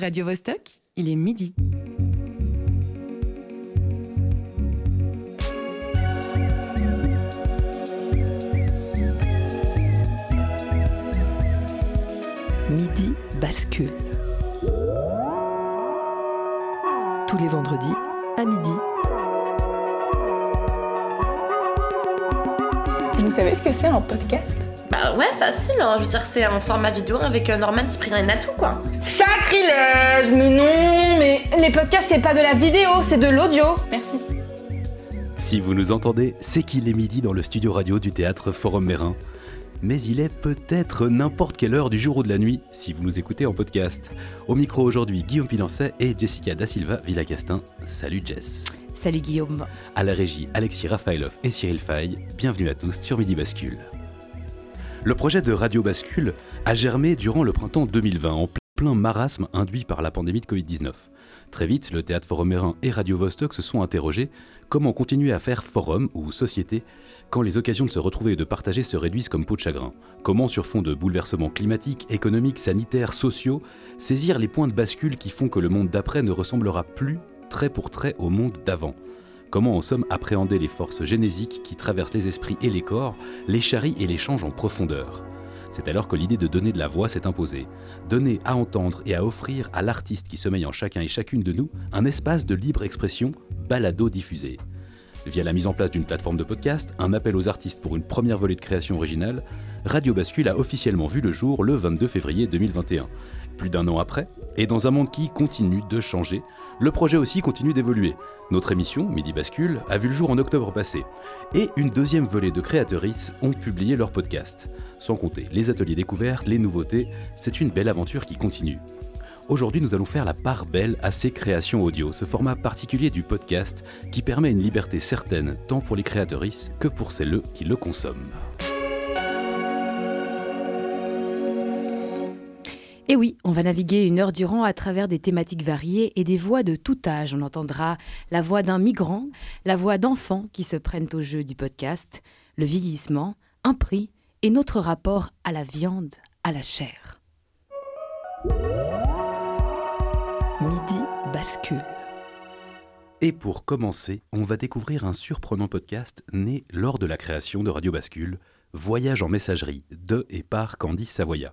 Radio Vostok, il est midi. Midi bascule. Tous les vendredis à midi. Vous savez ce que c'est un podcast? Bah ouais, facile, hein. je veux dire, c'est un format vidéo avec euh, Norman, Cyprien et tout quoi. Sacrilège Mais non Mais les podcasts, c'est pas de la vidéo, c'est de l'audio Merci. Si vous nous entendez, c'est qu'il est midi dans le studio radio du théâtre Forum Mérin. Mais il est peut-être n'importe quelle heure du jour ou de la nuit si vous nous écoutez en podcast. Au micro aujourd'hui, Guillaume Pilancet et Jessica Da Silva Villacastin. Salut Jess. Salut Guillaume. À la régie, Alexis Rafaelov et Cyril Fay. Bienvenue à tous sur Midi Bascule. Le projet de Radio Bascule a germé durant le printemps 2020 en plein marasme induit par la pandémie de Covid-19. Très vite, le théâtre Forum et Radio Vostok se sont interrogés comment continuer à faire forum ou société quand les occasions de se retrouver et de partager se réduisent comme peau de chagrin Comment, sur fond de bouleversements climatiques, économiques, sanitaires, sociaux, saisir les points de bascule qui font que le monde d'après ne ressemblera plus trait pour trait au monde d'avant? Comment en somme appréhender les forces génésiques qui traversent les esprits et les corps, les charrient et les changent en profondeur? C'est alors que l'idée de donner de la voix s'est imposée. Donner à entendre et à offrir à l'artiste qui sommeille en chacun et chacune de nous un espace de libre expression balado-diffusé. Via la mise en place d'une plateforme de podcast, un appel aux artistes pour une première volée de création originale, Radio Bascule a officiellement vu le jour le 22 février 2021. Plus d'un an après, et dans un monde qui continue de changer, le projet aussi continue d'évoluer. Notre émission, Midi Bascule, a vu le jour en octobre passé. Et une deuxième volée de créatrices ont publié leur podcast. Sans compter les ateliers découvertes, les nouveautés, c'est une belle aventure qui continue. Aujourd'hui, nous allons faire la part belle à ces créations audio, ce format particulier du podcast qui permet une liberté certaine tant pour les créatrices que pour celles qui le consomment. Et oui, on va naviguer une heure durant à travers des thématiques variées et des voix de tout âge. On entendra la voix d'un migrant, la voix d'enfants qui se prennent au jeu du podcast, le vieillissement, un prix et notre rapport à la viande, à la chair. Midi bascule. Et pour commencer, on va découvrir un surprenant podcast né lors de la création de Radio Bascule, Voyage en messagerie de et par Candice Savoya.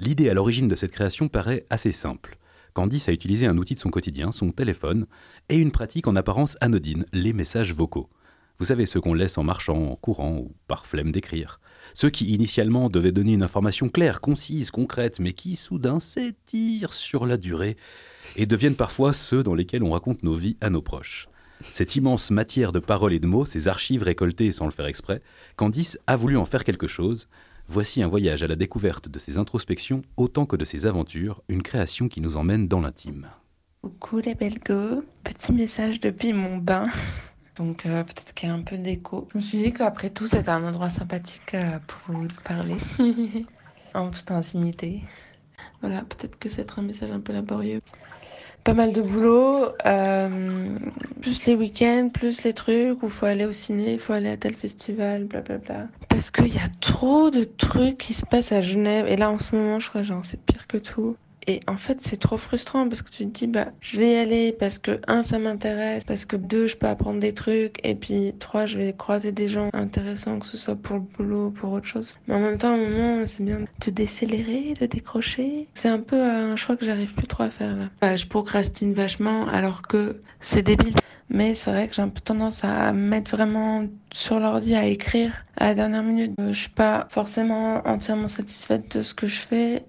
L'idée à l'origine de cette création paraît assez simple. Candice a utilisé un outil de son quotidien, son téléphone, et une pratique en apparence anodine, les messages vocaux. Vous savez, ceux qu'on laisse en marchant, en courant ou par flemme d'écrire. Ceux qui initialement devaient donner une information claire, concise, concrète, mais qui soudain s'étirent sur la durée et deviennent parfois ceux dans lesquels on raconte nos vies à nos proches. Cette immense matière de paroles et de mots, ces archives récoltées sans le faire exprès, Candice a voulu en faire quelque chose. Voici un voyage à la découverte de ses introspections autant que de ses aventures, une création qui nous emmène dans l'intime. Coucou les belles go, petit message depuis mon bain. Donc euh, peut-être qu'il y a un peu d'écho. Je me suis dit qu'après tout, c'était un endroit sympathique euh, pour vous parler. en toute intimité. Voilà, peut-être que c'est un message un peu laborieux. Pas mal de boulot, euh, plus les week-ends, plus les trucs où il faut aller au ciné, il faut aller à tel festival, blablabla. Parce qu'il y a trop de trucs qui se passent à Genève. Et là, en ce moment, je crois, genre, c'est pire que tout. Et en fait, c'est trop frustrant parce que tu te dis, bah, je vais y aller parce que, un, ça m'intéresse, parce que, deux, je peux apprendre des trucs, et puis, trois, je vais croiser des gens intéressants, que ce soit pour le boulot, pour autre chose. Mais en même temps, à un moment, c'est bien de décélérer, de décrocher. C'est un peu un choix que j'arrive plus trop à faire là. Bah, je procrastine vachement alors que c'est débile. Mais c'est vrai que j'ai un peu tendance à me mettre vraiment sur l'ordi à écrire à la dernière minute. Euh, je suis pas forcément entièrement satisfaite de ce que je fais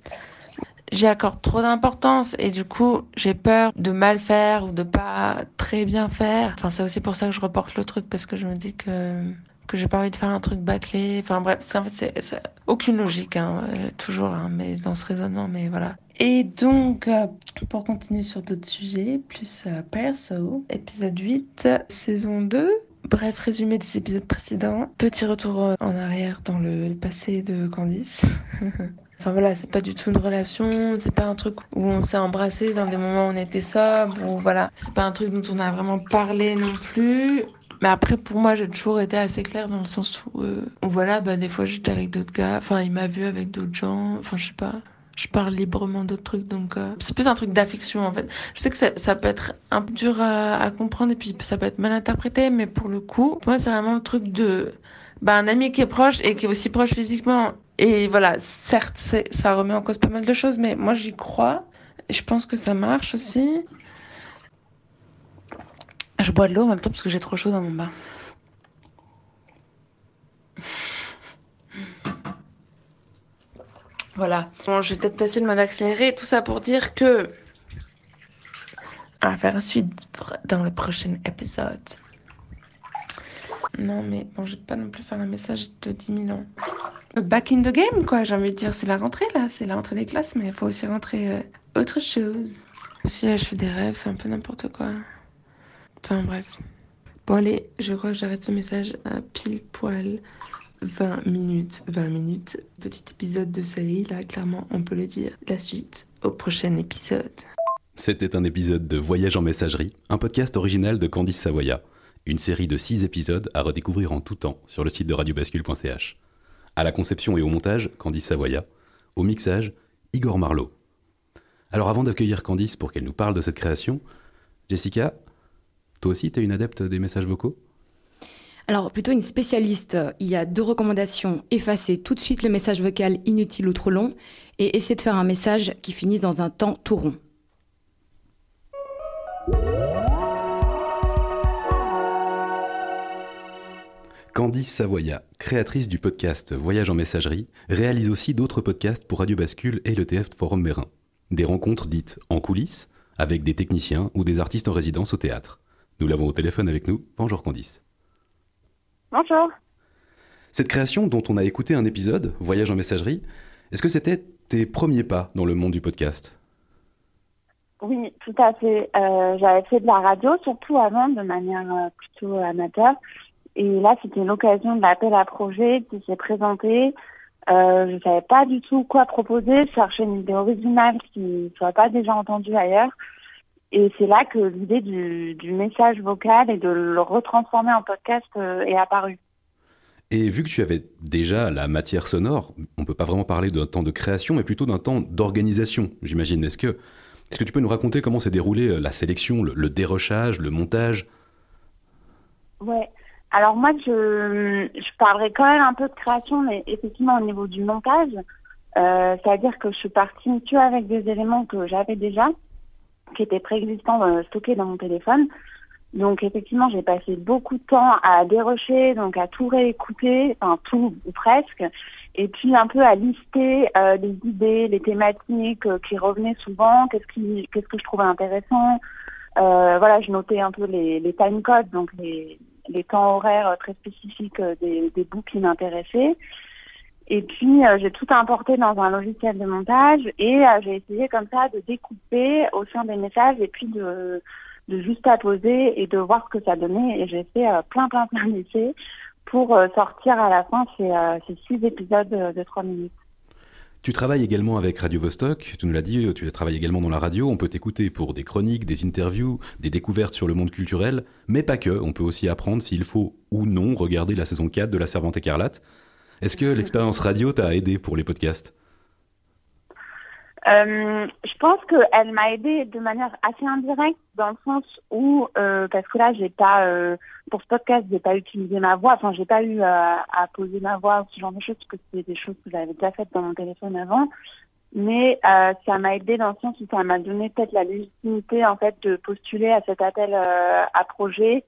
j'y accorde trop d'importance et du coup j'ai peur de mal faire ou de pas très bien faire. Enfin c'est aussi pour ça que je reporte le truc parce que je me dis que que j'ai pas envie de faire un truc bâclé. Enfin bref, c'est aucune logique, hein, euh, toujours, hein, mais dans ce raisonnement, mais voilà. Et donc, euh, pour continuer sur d'autres sujets, plus euh, perso, épisode 8, saison 2. Bref, résumé des épisodes précédents. Petit retour en arrière dans le passé de Candice. Enfin voilà, c'est pas du tout une relation, c'est pas un truc où on s'est embrassé dans des moments où on était sobre, ou voilà, c'est pas un truc dont on a vraiment parlé non plus. Mais après, pour moi, j'ai toujours été assez claire dans le sens où, euh, voilà, bah, des fois j'étais avec d'autres gars, enfin, il m'a vu avec d'autres gens, enfin, je sais pas. Je parle librement d'autres trucs, donc euh, c'est plus un truc d'affection en fait. Je sais que ça, peut être un peu dur à, comprendre et puis ça peut être mal interprété, mais pour le coup, moi c'est vraiment le truc de bah, un ami qui est proche et qui est aussi proche physiquement. Et voilà, certes, ça remet en cause pas mal de choses, mais moi j'y crois. Je pense que ça marche aussi. Je bois de l'eau en même temps parce que j'ai trop chaud dans mon bain. Voilà. Bon, je vais peut-être passer le mode accéléré. Tout ça pour dire que. On va faire un suite dans le prochain épisode. Non, mais bon, je vais pas non plus faire un message de 10 000 ans. Back in the game, quoi, j'ai envie de dire. C'est la rentrée, là. C'est la rentrée des classes, mais il faut aussi rentrer euh, autre chose. Aussi, là, je fais des rêves, c'est un peu n'importe quoi. Enfin, bref. Bon, allez, je crois que j'arrête ce message à pile poil 20 minutes. 20 minutes. Petit épisode de série, là, clairement, on peut le dire. La suite au prochain épisode. C'était un épisode de Voyage en messagerie, un podcast original de Candice Savoya. Une série de 6 épisodes à redécouvrir en tout temps sur le site de radiobascule.ch. À la conception et au montage, Candice Savoya. Au mixage, Igor Marlowe. Alors avant d'accueillir Candice pour qu'elle nous parle de cette création, Jessica, toi aussi, tu es une adepte des messages vocaux? Alors, plutôt une spécialiste. Il y a deux recommandations. Effacer tout de suite le message vocal inutile ou trop long et essayer de faire un message qui finisse dans un temps tout rond. Candice Savoya, créatrice du podcast Voyage en messagerie, réalise aussi d'autres podcasts pour Radio Bascule et le TF Forum Mérin. Des rencontres dites en coulisses, avec des techniciens ou des artistes en résidence au théâtre. Nous l'avons au téléphone avec nous. Bonjour Candice. Bonjour. Cette création dont on a écouté un épisode, Voyage en messagerie, est-ce que c'était tes premiers pas dans le monde du podcast? Oui, tout à fait. Euh, j'avais fait de la radio, surtout avant, de manière euh, plutôt amateur. Et là, c'était l'occasion de l'appel à projet qui s'est présenté. Euh, je ne savais pas du tout quoi proposer, chercher une idée originale qui ne soit pas déjà entendue ailleurs. Et c'est là que l'idée du, du, message vocal et de le retransformer en podcast euh, est apparue. Et vu que tu avais déjà la matière sonore, on ne peut pas vraiment parler d'un temps de création, mais plutôt d'un temps d'organisation, j'imagine. Est-ce que, est que tu peux nous raconter comment s'est déroulée euh, la sélection, le, le dérochage, le montage? Ouais. Alors moi, je, je parlerai quand même un peu de création, mais effectivement au niveau du montage, euh, c'est-à-dire que je suis partie que avec des éléments que j'avais déjà, qui étaient préexistants euh, stockés dans mon téléphone. Donc effectivement, j'ai passé beaucoup de temps à dérocher, donc à tout réécouter, enfin tout ou presque, et puis un peu à lister euh, les idées, les thématiques euh, qui revenaient souvent, qu'est-ce qui, qu'est-ce que je trouvais intéressant. Euh, voilà, je notais un peu les, les time codes, donc les, les temps horaires très spécifiques des, des bouts qui m'intéressaient. Et puis, euh, j'ai tout importé dans un logiciel de montage et euh, j'ai essayé comme ça de découper au sein des messages et puis de, de juste apposer et de voir ce que ça donnait. Et j'ai fait euh, plein, plein, plein d'essais pour sortir à la fin ces, ces six épisodes de trois minutes. Tu travailles également avec Radio Vostok, tu nous l'as dit, tu travailles également dans la radio, on peut t'écouter pour des chroniques, des interviews, des découvertes sur le monde culturel, mais pas que, on peut aussi apprendre s'il faut ou non regarder la saison 4 de La Servante écarlate. Est-ce que l'expérience radio t'a aidé pour les podcasts? Euh, je pense qu'elle m'a aidé de manière assez indirecte dans le sens où euh, parce que là j'ai pas euh, pour ce podcast j'ai pas utilisé ma voix. Enfin j'ai pas eu à, poser ma voix ou ce genre de choses parce que c'était des choses que j'avais déjà faites dans mon téléphone avant. Mais ça m'a aidé dans le sens où ça m'a donné peut-être la légitimité en fait de postuler à cet appel à projet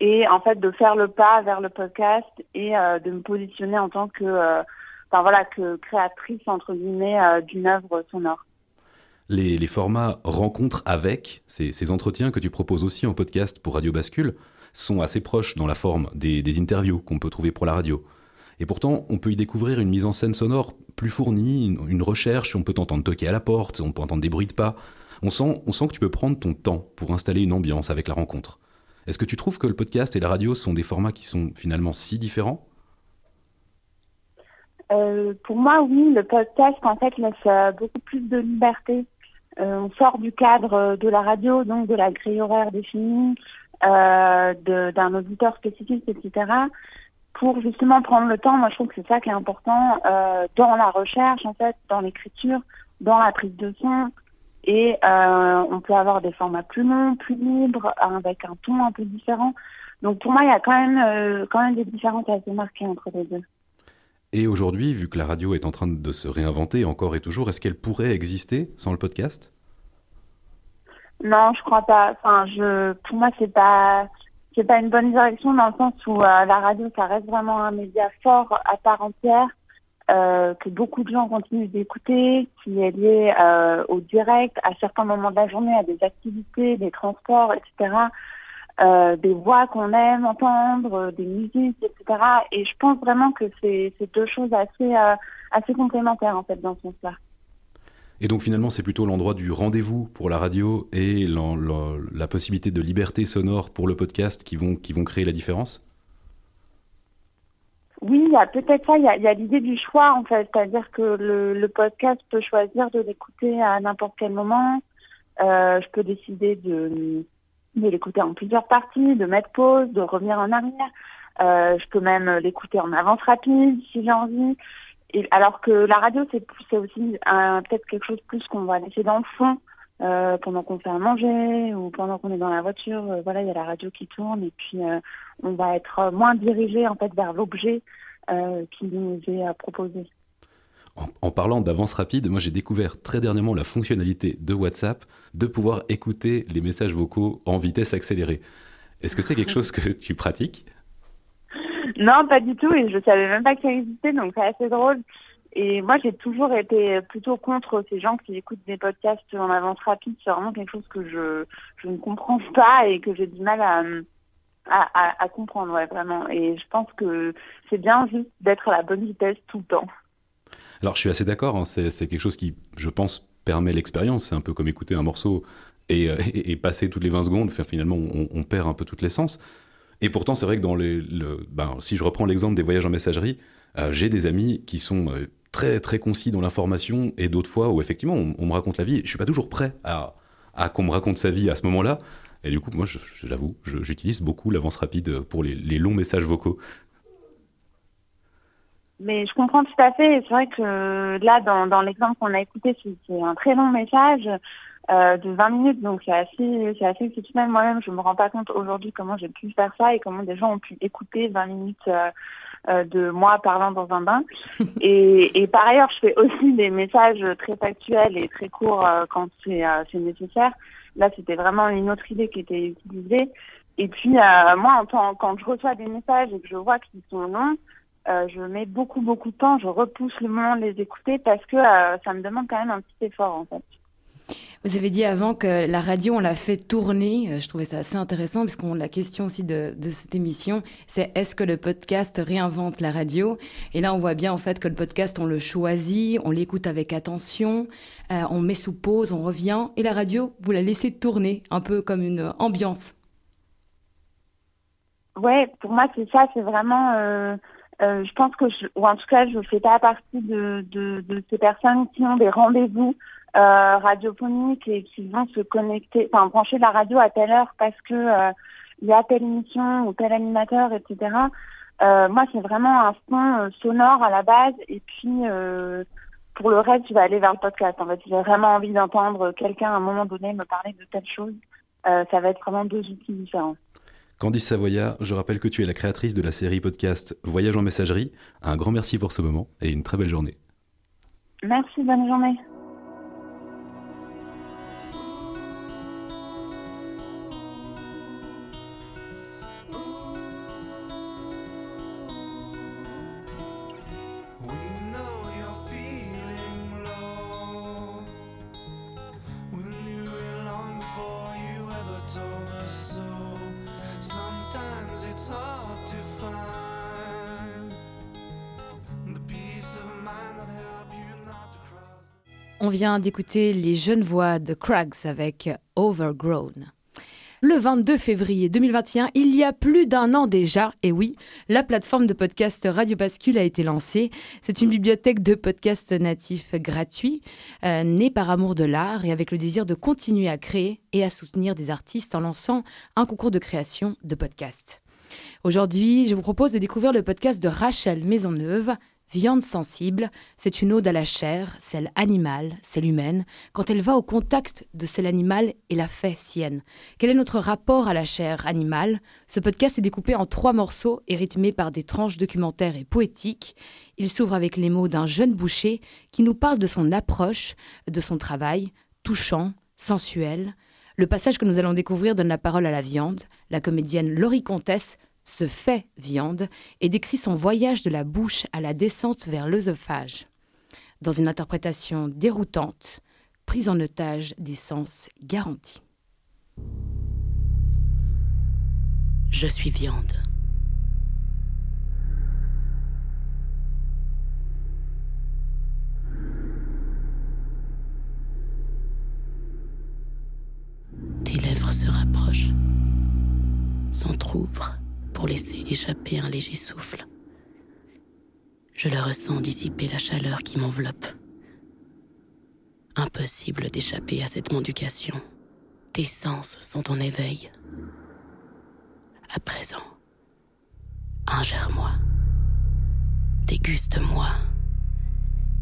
et en fait de faire le pas vers le podcast et euh, de me positionner en tant que euh, enfin voilà que créatrice entre guillemets euh, d'une œuvre sonore. Les, formats rencontres avec ces, entretiens que tu proposes aussi en podcast pour Radio Bascule sont assez proches dans la forme des, interviews qu'on peut trouver pour la radio. Et pourtant, on peut y découvrir une mise en scène sonore plus fournie, une, une recherche, on peut t'entendre toquer à la porte, on peut entendre des bruits de pas. On sent, on sent que tu peux prendre ton temps pour installer une ambiance avec la rencontre. Est-ce que tu trouves que le podcast et la radio sont des formats qui sont finalement si différents? Euh, Pour moi, oui. Le podcast, en fait, laisse euh, beaucoup plus de liberté. Euh, on sort du cadre de la radio, donc de la grille horaire définie, euh, d'un auditeur spécifique, etc. Pour justement prendre le temps, moi je trouve que c'est ça qui est important dans la recherche, en fait, dans l'écriture, dans la prise de son. Et euh, on peut avoir des formats plus longs, plus libres, avec un ton un peu différent. Donc pour moi, il y a quand même, euh, quand même des différences assez marquées entre les deux. Et aujourd'hui, vu que la radio est en train de se réinventer encore et toujours, est-ce qu'elle pourrait exister sans le podcast? Non, je crois pas. Enfin, je, pour moi, c'est pas, c'est pas une bonne direction dans le sens où euh, la radio, ça reste vraiment un média fort à part entière. Euh, que beaucoup de gens continuent d'écouter, qui est lié euh, au direct, à certains moments de la journée, à des activités, des transports, etc. Euh, des voix qu'on aime entendre, des musiques, etc. Et je pense vraiment que c'est deux choses assez, complémentaires en fait dans ce sens-là. Et donc finalement, c'est plutôt l'endroit du rendez-vous pour la radio et la, possibilité de liberté sonore pour le podcast qui vont créer la différence? Oui, peut-être ça, il y a, l'idée du choix en fait, c'est-à-dire que le, le, podcast peut choisir de l'écouter à n'importe quel moment. Euh, je peux décider de, de l'écouter en plusieurs parties, de mettre pause, de revenir en arrière. Euh, je peux même l'écouter en avance rapide si j'ai envie. Et, alors que la radio, c'est aussi peut-être quelque chose plus qu'on va laisser dans le fond euh, pendant qu'on fait à manger ou pendant qu'on est dans la voiture. Euh, voilà, il y a la radio qui tourne et puis euh, on va être moins dirigé en fait vers l'objet qui nous est proposé. En, en parlant d'avance rapide, moi j'ai découvert très dernièrement la fonctionnalité de WhatsApp de pouvoir écouter les messages vocaux en vitesse accélérée. Est-ce que c'est quelque chose que tu pratiques? Non, pas du tout, et je savais même pas que ça existait, donc c'est assez drôle. Et moi, j'ai toujours été plutôt contre ces gens qui écoutent des podcasts en avance rapide. C'est vraiment quelque chose que je, je ne comprends pas et que j'ai du mal à, à, comprendre, ouais, vraiment. Et je pense que c'est bien juste d'être à la bonne vitesse tout le temps. Alors, je suis assez d'accord. Hein, c'est quelque chose qui, je pense, permet l'expérience. C'est un peu comme écouter un morceau et, et, passer toutes les 20 secondes. Faire, finalement, on, perd un peu toute l'essence. Et pourtant, c'est vrai que dans les, le, ben, si je reprends l'exemple des voyages en messagerie, euh, j'ai des amis qui sont euh, très très concis dans l'information et d'autres fois où effectivement on, me raconte la vie. Je suis pas toujours prêt à, à qu'on me raconte sa vie à ce moment-là. Et du coup, moi, j'avoue, j'utilise beaucoup l'avance rapide pour les, les, longs messages vocaux. Mais je comprends tout à fait. C'est vrai que là, dans, dans l'exemple qu'on a écouté, c'est un très long message euh, de 20 minutes, donc c'est assez, c'est assez exceptionnel. Moi-même, je me rends pas compte aujourd'hui comment j'ai pu faire ça et comment des gens ont pu écouter 20 minutes euh, euh, de moi parlant dans un bain. Et, et, par ailleurs, je fais aussi des messages très factuels et très courts euh, quand c'est euh, nécessaire. Là, c'était vraiment une autre idée qui était utilisée. Et puis, euh, moi, en tant, quand je reçois des messages et que je vois qu'ils sont longs, euh, je mets beaucoup, beaucoup de temps. Je repousse le moment de les écouter parce que euh, ça me demande quand même un petit effort, en fait. Vous avez dit avant que la radio, on l'a fait tourner. Je trouvais ça assez intéressant parce qu'on la question aussi de, cette émission, c'est est-ce que le podcast réinvente la radio? Et là, on voit bien en fait que le podcast, on le choisit, on l'écoute avec attention, euh, on met sous pause, on revient, et la radio, vous la laissez tourner, un peu comme une ambiance. Ouais, pour moi, c'est ça. C'est vraiment. Euh... Euh, je pense que, ou en tout cas, je ne fais pas partie de ces personnes qui ont des rendez-vous euh, radiophoniques et qui vont se connecter, enfin brancher la radio à telle heure parce que euh, il y a telle émission ou tel animateur, etc. Euh, moi, c'est vraiment un son sonore à la base et puis pour le reste, je vais aller vers le podcast. En fait, j'ai vraiment envie d'entendre quelqu'un à un moment donné me parler de telle chose. ça va être vraiment deux outils différents. Candice Savoya, je rappelle que tu es la créatrice de la série podcast Voyage en messagerie. Un grand merci pour ce moment et une très belle journée. Merci, bonne journée. D'écouter les jeunes voix de Craigs avec Overgrown. Le 22 février 2021, il y a plus d'un an déjà, et oui, la plateforme de podcast Radio Bascule a été lancée. C'est une bibliothèque de podcasts natifs gratuits, euh, née par amour de l'art et avec le désir de continuer à créer et à soutenir des artistes en lançant un concours de création de podcasts. Aujourd'hui, je vous propose de découvrir le podcast de Rachel Maisonneuve, Viande sensible, c'est une ode à la chair, celle animale, celle humaine, quand elle va au contact de celle animale et la fait sienne. Quel est notre rapport à la chair animale? Ce podcast est découpé en trois morceaux et rythmé par des tranches documentaires et poétiques. Il s'ouvre avec les mots d'un jeune boucher qui nous parle de son approche, de son travail, touchant, sensuel. Le passage que nous allons découvrir donne la parole à la viande. La comédienne Laurie Comtesse se fait viande et décrit son voyage de la bouche à la descente vers l'œsophage. Dans une interprétation déroutante, prise en otage des sens garantis. Je suis viande. Tes lèvres se rapprochent, s'entr'ouvrent pour laisser échapper un léger souffle. Je le ressens dissiper la chaleur qui m'enveloppe. Impossible d'échapper à cette mendication. Tes sens sont en éveil. À présent, ingère-moi, déguste-moi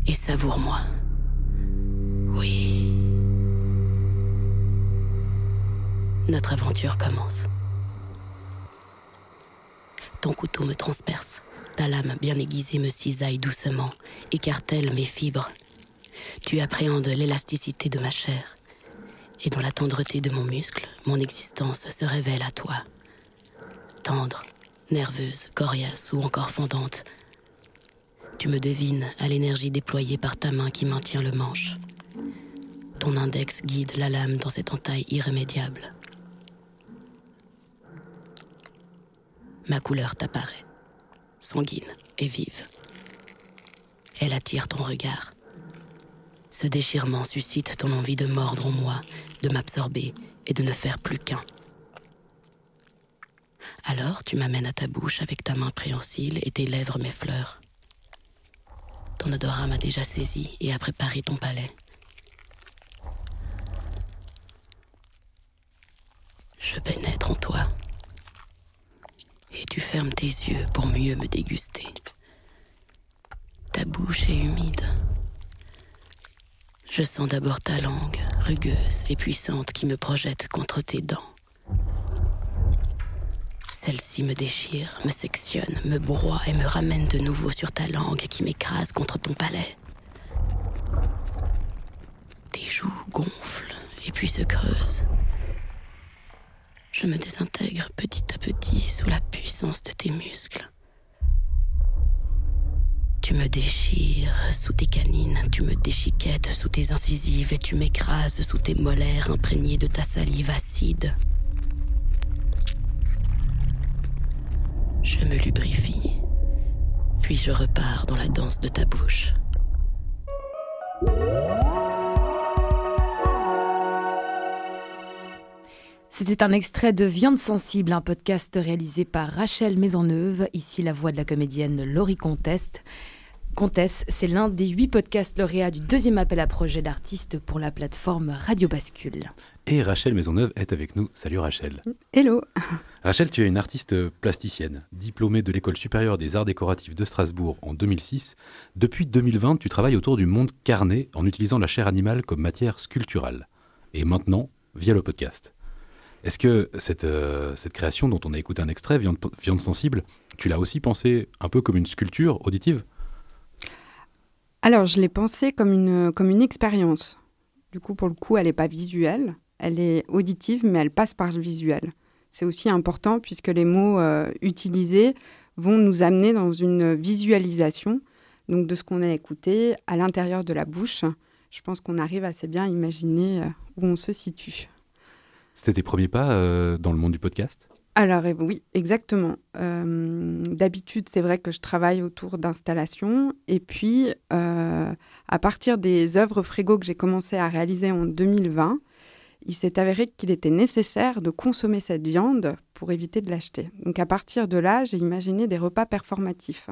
et savoure-moi. Oui. Notre aventure commence. Ton couteau me transperce. Ta lame bien aiguisée me cisaille doucement, écartèle mes fibres. Tu appréhendes l'élasticité de ma chair. Et dans la tendreté de mon muscle, mon existence se révèle à toi. Tendre, nerveuse, coriace ou encore fondante. Tu me devines à l'énergie déployée par ta main qui maintient le manche. Ton index guide la lame dans cette entaille irrémédiable. Ma couleur t'apparaît, sanguine et vive. Elle attire ton regard. Ce déchirement suscite ton envie de mordre en moi, de m'absorber et de ne faire plus qu'un. Alors tu m'amènes à ta bouche avec ta main préhensile et tes lèvres mes fleurs. Ton odorat m'a déjà saisi et a préparé ton palais. Je pénètre en toi et tu fermes tes yeux pour mieux me déguster. Ta bouche est humide. Je sens d'abord ta langue, rugueuse et puissante, qui me projette contre tes dents. Celle-ci me déchire, me sectionne, me broie et me ramène de nouveau sur ta langue qui m'écrase contre ton palais. Tes joues gonflent et puis se creusent. Je me désintègre petit à petit sous la puissance de tes muscles. Tu me déchires sous tes canines, tu me déchiquettes sous tes incisives et tu m'écrases sous tes molaires imprégnées de ta salive acide. Je me lubrifie, puis je repars dans la danse de ta bouche. C'était un extrait de Viande sensible, un podcast réalisé par Rachel Maisonneuve, ici la voix de la comédienne Laurie Comtesse. Comtesse, c'est l'un des huit podcasts lauréats du deuxième appel à projet d'artistes pour la plateforme Radio Bascule. Et Rachel Maisonneuve est avec nous. Salut Rachel. Hello. Rachel, tu es une artiste plasticienne, diplômée de l'École supérieure des arts décoratifs de Strasbourg en 2006. Depuis 2020, tu travailles autour du monde carné en utilisant la chair animale comme matière sculpturale. Et maintenant, via le podcast. Est-ce que cette, euh, cette création dont on a écouté un extrait, Viande, sensible, tu l'as aussi pensée un peu comme une sculpture auditive? Alors, je l'ai pensée comme une, comme une expérience. Du coup, pour le coup, elle n'est pas visuelle, elle est auditive, mais elle passe par le visuel. C'est aussi important puisque les mots euh, utilisés vont nous amener dans une visualisation donc de ce qu'on a écouté à l'intérieur de la bouche. Je pense qu'on arrive assez bien à imaginer euh, où on se situe. C'était tes premiers pas euh, dans le monde du podcast? Alors oui, exactement. Euh, d'habitude, c'est vrai que je travaille autour d'installations. Et puis, euh, à partir des œuvres Frégo que j'ai commencé à réaliser en 2020, il s'est avéré qu'il était nécessaire de consommer cette viande pour éviter de l'acheter. Donc à partir de là, j'ai imaginé des repas performatifs.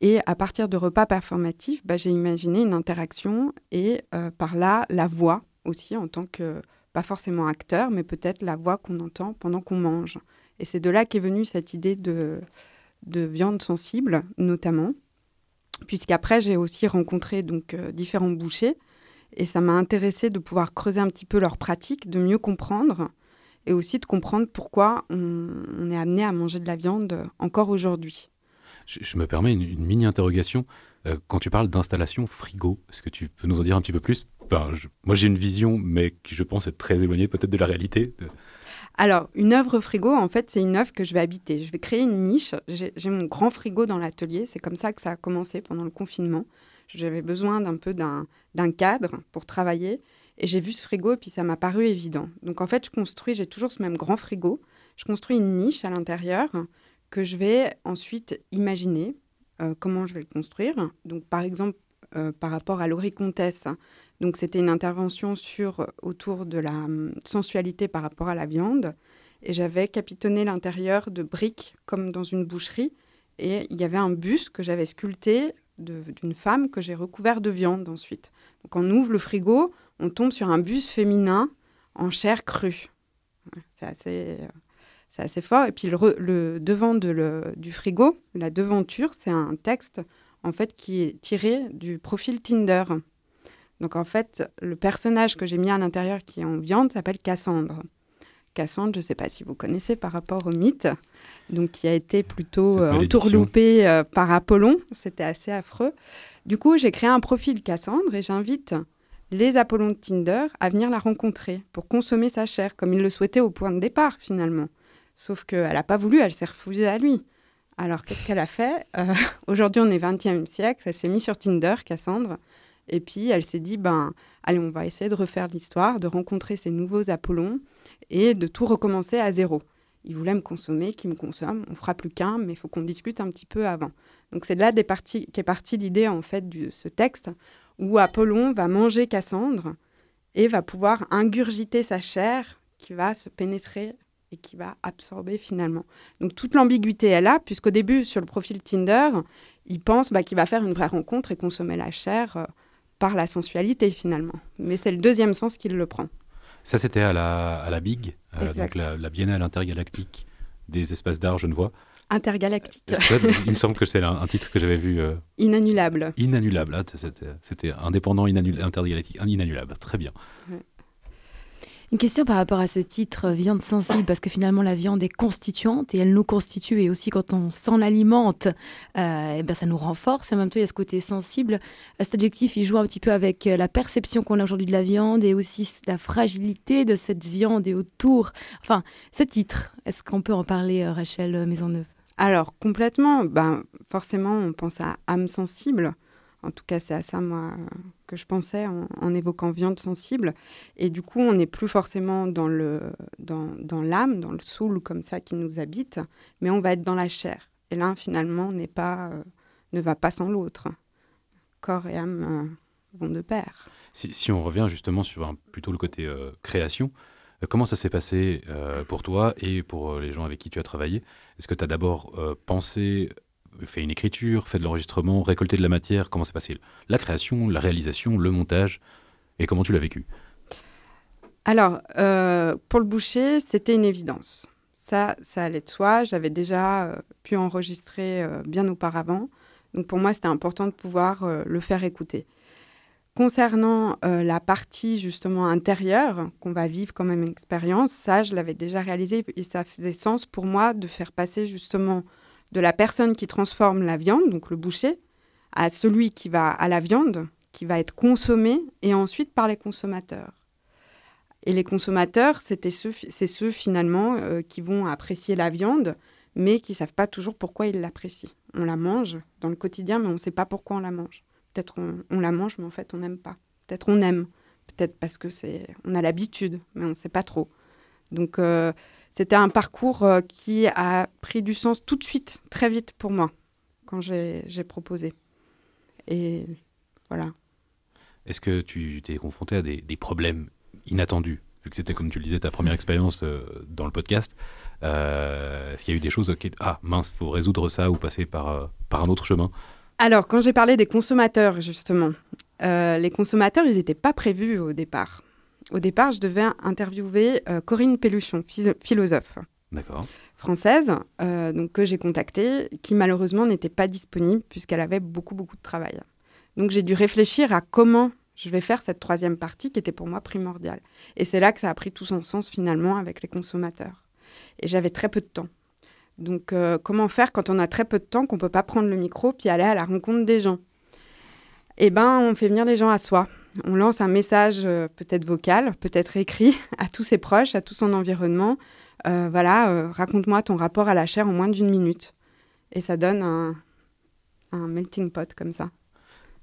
Et à partir de repas performatifs, bah, j'ai imaginé une interaction et par là, la voix aussi en tant que pas forcément acteur, mais peut-être la voix qu'on entend pendant qu'on mange. Et c'est de là qu'est venue cette idée de, de viande sensible, notamment. puisqu'après j'ai aussi rencontré donc différents bouchers et ça m'a intéressé de pouvoir creuser un petit peu leurs pratiques, de mieux comprendre et aussi de comprendre pourquoi on, est amené à manger de la viande encore aujourd'hui. Je, me permets une, mini interrogation. Euh, quand tu parles d'installation frigo, est-ce que tu peux nous en dire un petit peu plus? Ben, Moi j'ai une vision, mais qui je pense est très éloignée peut-être de la réalité. Alors, une œuvre frigo, en fait, c'est une œuvre que je vais habiter. Je vais créer une niche. J'ai mon grand frigo dans l'atelier. C'est comme ça que ça a commencé pendant le confinement. J'avais besoin d'un peu d'un cadre pour travailler. Et j'ai vu ce frigo et puis ça m'a paru évident. Donc en fait, je construis, j'ai toujours ce même grand frigo. Je construis une niche à l'intérieur que je vais ensuite imaginer euh, comment je vais le construire. Donc par exemple, euh, par rapport à Laurie Comtesse, donc c'était une intervention sur autour de la hum, sensualité par rapport à la viande. Et j'avais capitonné l'intérieur de briques comme dans une boucherie. Et il y avait un buste que j'avais sculpté d'une femme que j'ai recouvert de viande ensuite. Donc on ouvre le frigo, on tombe sur un buste féminin en chair crue. C'est assez, c'est assez fort. Et puis le, devant de du frigo, la devanture, c'est un texte en fait qui est tiré du profil Tinder. Donc en fait, le personnage que j'ai mis à l'intérieur qui est en viande s'appelle Cassandre. Cassandre, je ne sais pas si vous connaissez par rapport au mythe, donc qui a été plutôt euh, entourloupé euh, par Apollon. C'était assez affreux. Du coup, j'ai créé un profil Cassandre et j'invite les Apollons de Tinder à venir la rencontrer pour consommer sa chair, comme il le souhaitait au point de départ finalement. Sauf qu'elle n'a pas voulu, elle s'est refusée à lui. Alors qu'est-ce qu'elle a fait? Euh, Aujourd'hui, on est 20e siècle, elle s'est mise sur Tinder, Cassandre, et puis elle s'est dit, ben, allez, on va essayer de refaire l'histoire, de rencontrer ces nouveaux Apollons et de tout recommencer à zéro. Il voulait me consommer, qu'il me consomme, on fera plus qu'un, mais il faut qu'on discute un petit peu avant. Donc c'est de là qu'est partie l'idée en fait de ce texte où Apollon va manger Cassandre et va pouvoir ingurgiter sa chair qui va se pénétrer et qui va absorber finalement. Donc toute l'ambiguïté est là, puisqu'au début, sur le profil Tinder, il pense bah, qu'il va faire une vraie rencontre et consommer la chair euh, par la sensualité finalement. Mais c'est le deuxième sens qu'il le prend. Ça, c'était à la, à la BIG, euh, donc la, la Biennale intergalactique des espaces d'art vois. Intergalactique. Il me semble que c'est un, titre que j'avais vu. Euh, inannulable. Inannulable. Ah, c'était indépendant, intergalactique, inannulable. Très bien. Une question par rapport à ce titre viande sensible, parce que finalement la viande est constituante et elle nous constitue et aussi quand on s'en alimente, euh, eh ben ça nous renforce en même temps il y a ce côté sensible. Cet adjectif il joue un petit peu avec la perception qu'on a aujourd'hui de la viande et aussi la fragilité de cette viande et autour. Enfin, ce titre, est-ce qu'on peut en parler Rachel Maisonneuve? Alors, complètement, ben, forcément, on pense à âme sensible. En tout cas, c'est à ça, moi, que je pensais en, évoquant viande sensible. Et du coup, on n'est plus forcément dans l'âme, dans, dans, le soul comme ça qui nous habite, mais on va être dans la chair. Et l'un, finalement, n'est pas, euh, ne va pas sans l'autre. Corps et âme euh, vont de pair. Si, on revient justement sur plutôt le côté euh, création, comment ça s'est passé pour toi et pour les gens avec qui tu as travaillé? Est-ce que tu as d'abord pensé, fait une écriture, fait de l'enregistrement, récolté de la matière Comment s'est passé la création, la réalisation, le montage Et comment tu l'as vécu? Alors, euh, pour le boucher, c'était une évidence. Ça, ça allait de soi. J'avais déjà euh, pu enregistrer bien auparavant. Donc pour moi, c'était important de pouvoir le faire écouter. Concernant euh, la partie justement intérieure qu'on va vivre comme une expérience, ça je l'avais déjà réalisé et ça faisait sens pour moi de faire passer justement de la personne qui transforme la viande, donc le boucher, à celui qui va à la viande, qui va être consommé et ensuite par les consommateurs. Et les consommateurs, c'est ceux finalement euh, qui vont apprécier la viande, mais qui savent pas toujours pourquoi ils l'apprécient. On la mange dans le quotidien, mais on ne sait pas pourquoi on la mange. Peut-être on, la mange, mais en fait, on n'aime pas. Peut-être on aime. Peut-être parce que c'est, on a l'habitude, mais on ne sait pas trop. Donc, euh, c'était un parcours euh, qui a pris du sens tout de suite, très vite pour moi, quand j'ai, proposé. Et voilà. Est-ce que tu t'es confronté à des, problèmes inattendus? Vu que c'était, comme tu le disais, ta première expérience euh, dans le podcast, est-ce qu'il y a eu des choses auxquelles, ah mince, faut résoudre ça ou passer par, par un autre chemin? Alors, quand j'ai parlé des consommateurs, justement, euh, les consommateurs, ils n'étaient pas prévus au départ. Au départ, je devais interviewer euh, Corinne Pelluchon, philosophe. Française, euh, donc que j'ai contactée, qui malheureusement n'était pas disponible puisqu'elle avait beaucoup beaucoup de travail. Donc j'ai dû réfléchir à comment je vais faire cette troisième partie qui était pour moi primordiale. Et c'est là que ça a pris tout son sens finalement avec les consommateurs. Et j'avais très peu de temps. Donc euh, comment faire quand on a très peu de temps, qu'on ne peut pas prendre le micro puis aller à la rencontre des gens? Eh bien, on fait venir les gens à soi. On lance un message euh, peut-être vocal, peut-être écrit à tous ses proches, à tout son environnement, euh, voilà, euh, raconte-moi ton rapport à la chair en moins d'une minute. Et ça donne un, melting pot comme ça.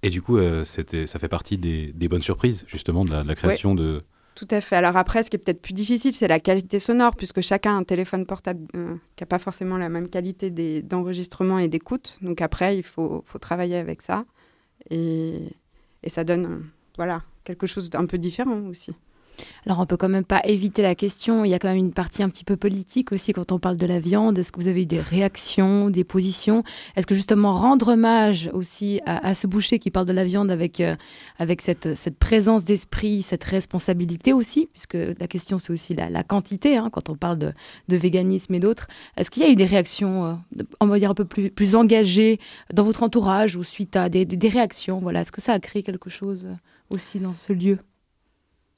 Et du coup, euh, ça fait partie des, bonnes surprises, justement, de la, création de... Tout à fait. Alors après, ce qui est peut-être plus difficile, c'est la qualité sonore, puisque chacun a un téléphone portable qui n'a pas forcément la même qualité d'enregistrement et d'écoute. Donc après, il faut, travailler avec ça. Et, et ça donne voilà, quelque chose d'un peu différent aussi. Alors on peut quand même pas éviter la question, il y a quand même une partie un petit peu politique aussi quand on parle de la viande. Est-ce que vous avez eu des réactions, des positions? Est-ce que justement rendre hommage aussi à, ce boucher qui parle de la viande avec, euh, avec cette, présence d'esprit, cette responsabilité aussi, puisque la question c'est aussi la, quantité hein, quand on parle de, véganisme et d'autres. Est-ce qu'il y a eu des réactions, euh, on va dire un peu plus, plus engagées dans votre entourage ou suite à des, des réactions? Voilà. Est-ce que ça a créé quelque chose? Aussi dans ce lieu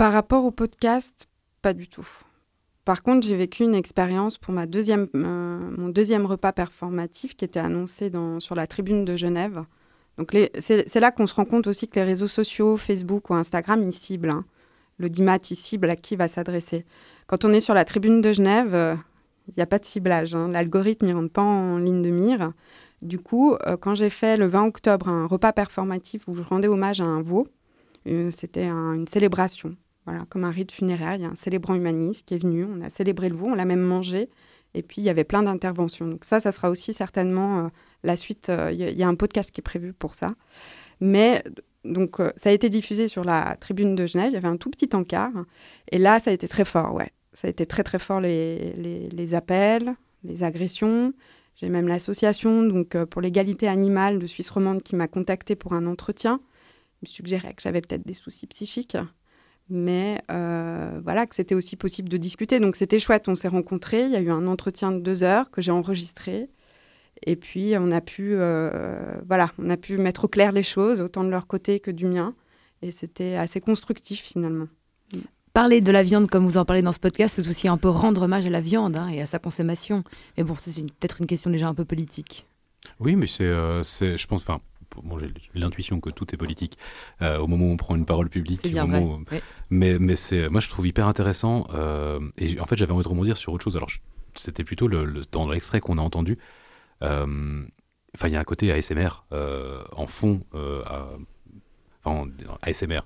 par rapport au podcast, pas du tout. Par contre, j'ai vécu une expérience pour ma deuxième, euh, mon deuxième repas performatif qui était annoncé sur la tribune de Genève. Donc c'est là qu'on se rend compte aussi que les réseaux sociaux, Facebook ou Instagram, ils ciblent. Hein. Le DIMAT, il cible à qui va s'adresser. Quand on est sur la tribune de Genève, il euh, n'y a pas de ciblage. Hein. L'algorithme ne rentre pas en ligne de mire. Du coup, euh, quand j'ai fait le 20 octobre un repas performatif où je rendais hommage à un veau, c'était une célébration. Voilà, comme un rite funéraire. Il y a un célébrant humaniste qui est venu, on a célébré le veau, on l'a même mangé. Et puis, il y avait plein d'interventions. Donc ça, ça sera aussi certainement euh, la suite. Euh, il y, a un podcast qui est prévu pour ça. Mais donc, euh, ça a été diffusé sur la tribune de Genève. Il y avait un tout petit encart. Et là, ça a été très fort, ouais. Ça a été très, très fort, les, les, appels, les agressions. J'ai même l'association donc pour l'égalité animale de Suisse romande qui m'a contacté pour un entretien. Il me suggérait que j'avais peut-être des soucis psychiques mais euh, voilà, que c'était aussi possible de discuter. Donc c'était chouette, on s'est rencontrés, il y a eu un entretien de deux heures que j'ai enregistré. Et puis on a pu, euh, voilà, on a pu mettre au clair les choses, autant de leur côté que du mien. Et c'était assez constructif finalement. Parler de la viande comme vous en parlez dans ce podcast, c'est aussi un peu rendre hommage à la viande hein, et à sa consommation. Mais bon, c'est peut-être une question déjà un peu politique. Oui, mais c'est, euh, je pense, enfin, j'ai l'intuition que tout est politique euh, au moment où on prend une parole publique. Bien vrai. Mais, mais c'est, moi, je trouve hyper intéressant. Euh, et en fait, j'avais envie de rebondir sur autre chose. Alors, c'était plutôt le, dans l'extrait qu'on a entendu. Euh, enfin, il y a un côté ASMR en fond, à, enfin, ASMR,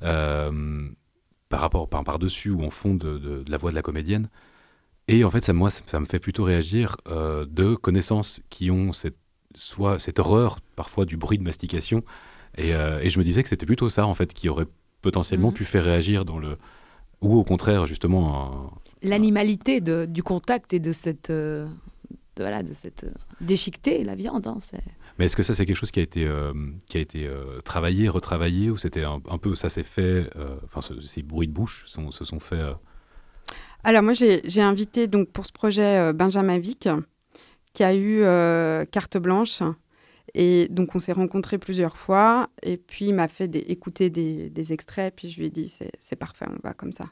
par rapport, par, par-dessus ou en fond de, de, la voix de la comédienne. Et en fait, ça, moi, ça me fait plutôt réagir de connaissances qui ont cette soit cette horreur parfois du bruit de mastication. Euh, et, je me disais que c'était plutôt ça, en fait, qui aurait potentiellement mhm. pu faire réagir dans le. Ou au contraire, justement. L'animalité du contact et de cette. Euh, voilà, de cette euh, déchiqueter la viande. Hein, Mais est-ce que ça, c'est quelque chose qui a été, qui a été travaillé, retravaillé, ou c'était un, peu, ça s'est fait, enfin, ces bruits de bouche sont, se sont faits Alors, moi, j'ai invité donc pour ce projet Benjamin Vic, qui a eu euh, carte blanche. Et donc, on s'est rencontrés plusieurs fois. Et puis, il m'a fait écouter des, extraits. Puis, je lui ai dit, c'est parfait, on va comme ça.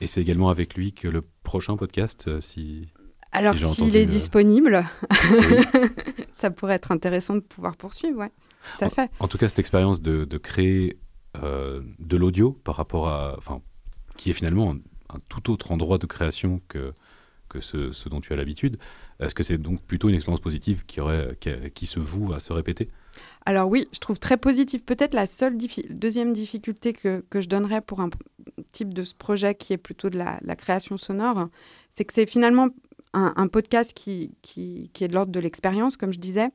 Et c'est également avec lui que le prochain podcast, euh, si. Alors, s'il est euh, disponible, ça pourrait être intéressant de pouvoir poursuivre, ouais. Tout à fait. En, tout cas, cette expérience de, créer de l'audio par rapport à. Enfin, qui est finalement un, tout autre endroit de création que, que ce, dont tu as l'habitude. Est-ce que c'est donc plutôt une expérience positive qui, se voue à se répéter? Alors oui, je trouve très positif. Peut-être la seule deuxième difficulté que, je donnerais pour un type de ce projet qui est plutôt de la, création sonore, c'est que c'est finalement un, podcast qui, est de l'ordre de l'expérience, comme je disais.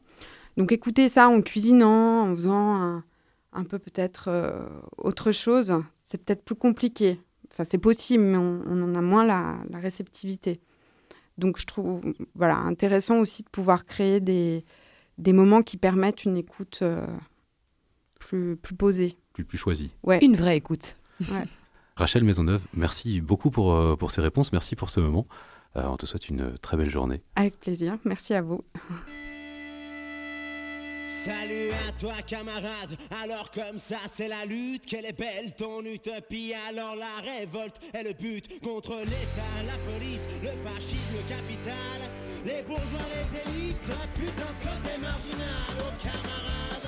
Donc écouter ça en cuisinant, en faisant un, peu peut-être euh, autre chose, c'est peut-être plus compliqué. Enfin, c'est possible, mais on, en a moins la réceptivité. Donc je trouve voilà, intéressant aussi de pouvoir créer des, des moments qui permettent une écoute euh, plus, plus posée. Plus, plus choisie. Ouais. Une vraie écoute. Rachel Maisonneuve, merci beaucoup pour, euh, pour ces réponses, merci pour ce moment. on te souhaite une très belle journée. Avec plaisir, merci à vous. Salut à toi camarade, alors comme ça c'est la lutte, quelle est belle ton utopie, alors la révolte est le but contre l'État, la police, le fascisme, le capital, les bourgeois, les élites, putain ce côté marginal, oh camarade.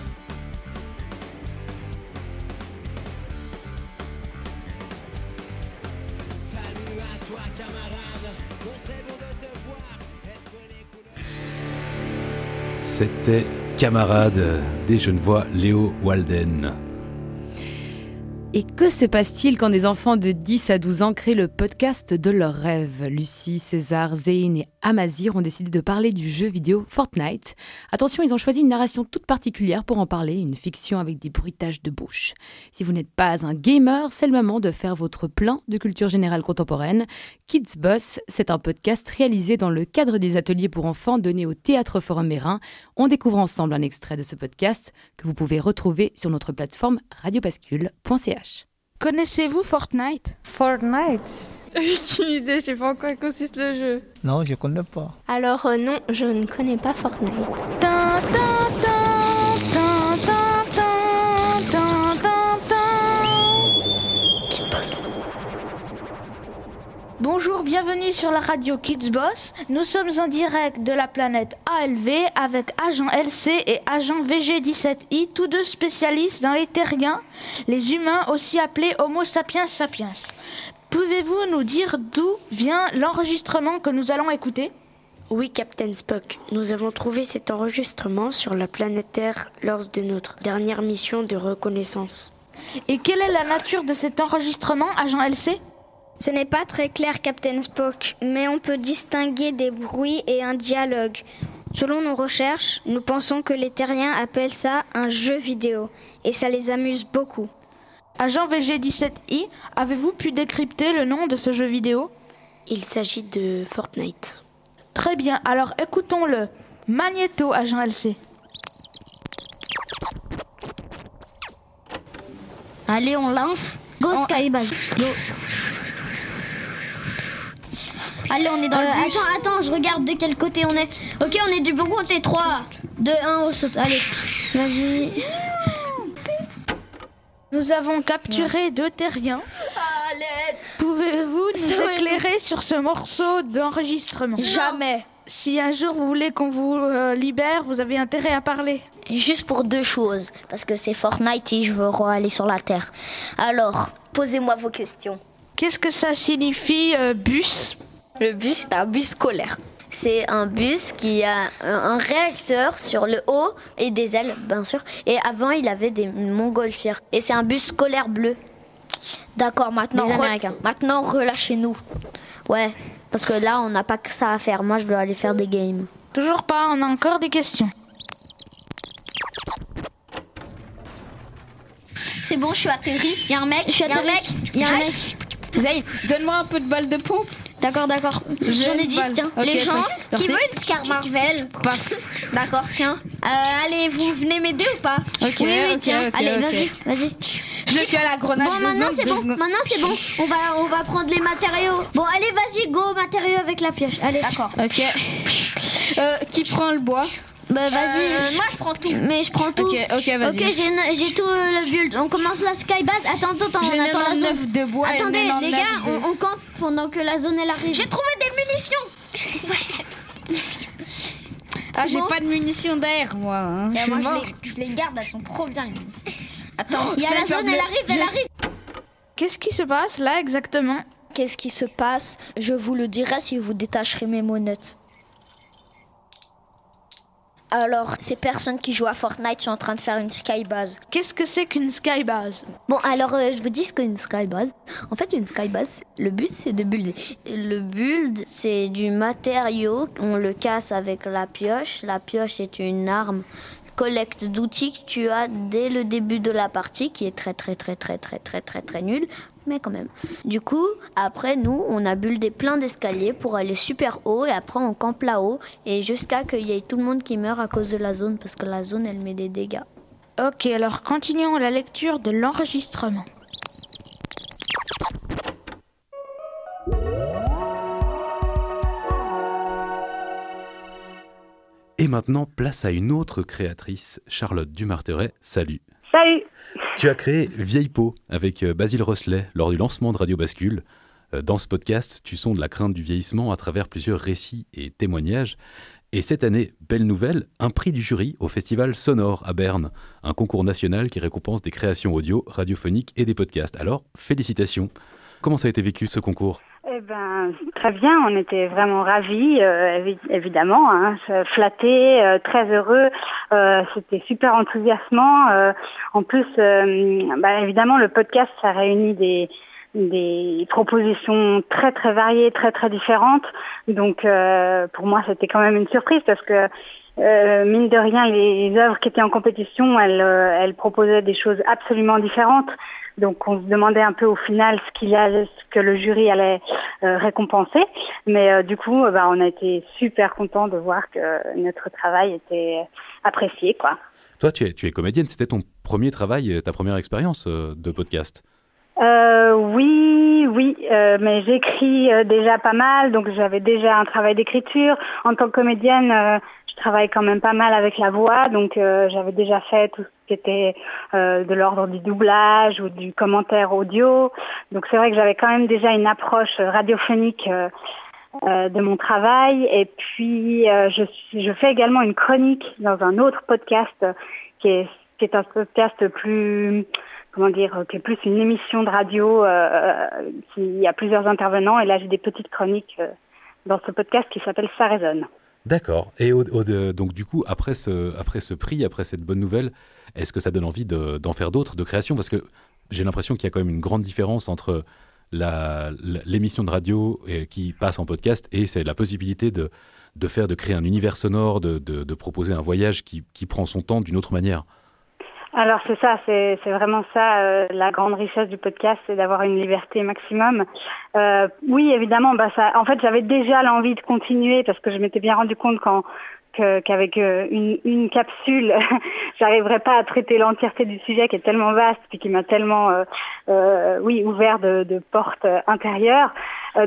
Salut à toi camarade, c'est bon de te voir, est-ce que les couleurs... C'était Camarade des Genevois Léo Walden. Et que se passe-t-il quand des enfants de 10 à 12 ans créent le podcast de leurs rêves? Lucie, César, Zéine et Amazir ont décidé de parler du jeu vidéo Fortnite. Attention, ils ont choisi une narration toute particulière pour en parler, une fiction avec des bruitages de bouche. Si vous n'êtes pas un gamer, c'est le moment de faire votre plein de culture générale contemporaine. Kids Boss, c'est un podcast réalisé dans le cadre des ateliers pour enfants donnés au Théâtre Forum Mérin. On découvre ensemble un extrait de ce podcast que vous pouvez retrouver sur notre plateforme Connaissez-vous Fortnite? Fortnite? Aucune idée, je sais pas en quoi consiste le jeu. Non, je connais pas. Alors euh, non, je ne connais pas Fortnite. Qui Bonjour, bienvenue sur la radio Kids Boss. Nous sommes en direct de la planète ALV avec agent LC et agent VG17I, tous deux spécialistes dans les terriens, les humains aussi appelés Homo sapiens sapiens. Pouvez-vous nous dire d'où vient l'enregistrement que nous allons écouter? Oui, Captain Spock. Nous avons trouvé cet enregistrement sur la planète Terre lors de notre dernière mission de reconnaissance. Et quelle est la nature de cet enregistrement, agent LC Ce n'est pas très clair, Captain Spock, mais on peut distinguer des bruits et un dialogue. Selon nos recherches, nous pensons que les terriens appellent ça un jeu vidéo, et ça les amuse beaucoup. Agent VG17I, avez-vous pu décrypter le nom de ce jeu vidéo? Il s'agit de Fortnite. Très bien, alors écoutons-le. Magneto, agent LC. Allez, on lance. Go Skyball. Go. Allez, on est dans Euh, le bus. attends, attends, je regarde de quel côté on est. Ok, on est du bon côté. 3, 2, 1, au saut. Allez, vas-y. Nous avons capturé deux terriens. Pouvez-vous nous éclairer sur ce morceau d'enregistrement? Jamais. Si un jour vous voulez qu'on vous euh, libère, vous avez intérêt à parler. Juste pour deux choses, parce que c'est Fortnite et je veux aller sur la Terre. Alors, posez-moi vos questions. Qu'est-ce que ça signifie euh, bus? Le bus, c'est un bus scolaire. C'est un bus qui a un réacteur sur le haut et des ailes, bien sûr. Et avant, il avait des montgolfières. Et c'est un bus scolaire bleu. D'accord, maintenant, Américains. maintenant relâchez-nous. Ouais, parce que là, on n'a pas que ça à faire. Moi, je dois aller faire des games. Toujours pas, on a encore des questions. C'est bon, je suis atterri. Il y a un mec, Je suis il y a un atterri. mec, il y a un mec. Zayn, donne-moi un peu de balle de pompe. D'accord, d'accord. J'en ai une 10, balle. tiens. Les gens passe. qui Merci. veulent une Scar Marvel. Passe. D'accord, tiens. Euh, allez, vous venez m'aider ou pas Ok, Oui, tiens. ok, allez, vas-y, vas-y. Je le suis à la grenade. Bon, maintenant c'est bon. Maintenant c'est bon. On va, on va prendre les matériaux. Bon, allez, vas-y, go, matériaux avec la pioche. Allez. D'accord. Ok. Euh, qui prend le bois? Bah, vas-y. Euh, moi, je prends tout. Mais je prends tout. Ok, ok, vas-y. Ok, j'ai tout euh, le build. On commence la skybase. Attends, attends, attends. J'ai on attend la 99 zone. de bois Attendez, 99 les gars, de- on, on campe pendant que la zone elle arrive. J'ai trouvé des munitions. Ah, j'ai bon pas de munitions d'air, moi. hein. Et Je suis moi, mort. je les, je les garde, elles sont trop bien. les. Attends, Il y a la zone, elle arrive, elle Je- arrive. Qu'est-ce qui se passe là exactement? Qu'est-ce qui se passe? Je vous le dirai si vous détacherez mes monettes. Alors, ces personnes qui jouent à Fortnite sont en train de faire une skybase. Qu'est-ce que c'est qu'une skybase? Bon, alors euh, je vous dis ce qu'est une skybase. En fait, une skybase, le but c'est de builder. Le build, c'est du matériau, on le casse avec la pioche. La pioche est une arme collecte d'outils que tu as dès le début de la partie, qui est très très très très très très très très nul, mais quand même. Du coup, après, nous, on a buldé plein d'escaliers pour aller super haut et après, on campe là-haut et jusqu'à qu'il y ait tout le monde qui meurt à cause de la zone parce que la zone, elle met des dégâts. Ok, alors continuons la lecture de l'enregistrement. Et maintenant, place à une autre créatrice, Charlotte Dumarteret. Salut. Salut. Tu as créé Vieille Peau avec euh, Basile Rosselet lors du lancement de Radio Bascule. Euh, dans ce podcast, tu sondes la crainte du vieillissement à travers plusieurs récits et témoignages. Et cette année, belle nouvelle, un prix du jury au Festival Sonore à Berne, un concours national qui récompense des créations audio, radiophoniques et des podcasts. Alors, félicitations. Comment ça a été vécu ce concours eh ben, très bien, on était vraiment ravis, euh, évidemment, hein, flattés, euh, très heureux. Euh, C'était super enthousiasmant. En plus, bah, évidemment, le podcast, ça réunit des, propositions très très variées, très très différentes. Donc, pour moi, c'était quand même une surprise parce que mine de rien, les œuvres qui étaient en compétition, elles proposaient des choses absolument différentes. Donc on se demandait un peu au final ce qu'il a, ce que le jury allait euh, récompenser. Mais euh, du coup, bah, on a été super content de voir que notre travail était apprécié, quoi. Toi, tu es, tu es comédienne. C'était ton premier travail, ta première expérience euh, de podcast. oui, oui, mais j'écris déjà pas mal, donc j'avais déjà un travail d'écriture. En tant que comédienne, je travaille quand même pas mal avec la voix, donc j'avais déjà fait tout qui était euh, de l'ordre du doublage ou du commentaire audio. Donc c'est vrai que j'avais quand même déjà une approche radiophonique euh, euh, de mon travail. Et puis je, fais également une chronique dans un autre podcast qui est, un podcast plus comment dire, qui est plus une émission de radio qui a plusieurs intervenants. Et là j'ai des petites chroniques dans ce podcast qui s'appelle Ça résonne. D'accord. Et donc du coup, après après ce prix, après cette bonne nouvelle, est-ce que ça donne envie d'en faire d'autres, de création? Parce que j'ai l'impression qu'il y a quand même une grande différence entre l'émission de radio qui passe en podcast et c'est la possibilité de, faire, de créer un univers sonore, de, proposer un voyage qui, prend son temps d'une autre manière. Alors c'est ça, c'est vraiment ça euh, la grande richesse du podcast, c'est d'avoir une liberté maximum. Euh, oui, évidemment, bah en fait j'avais déjà l'envie de continuer parce que je m'étais bien rendu compte quand qu'avec euh, une, une, capsule, j'arriverais pas à traiter l'entièreté du sujet qui est tellement vaste puis qui m'a tellement, euh, euh, oui, ouvert de, de portes intérieures.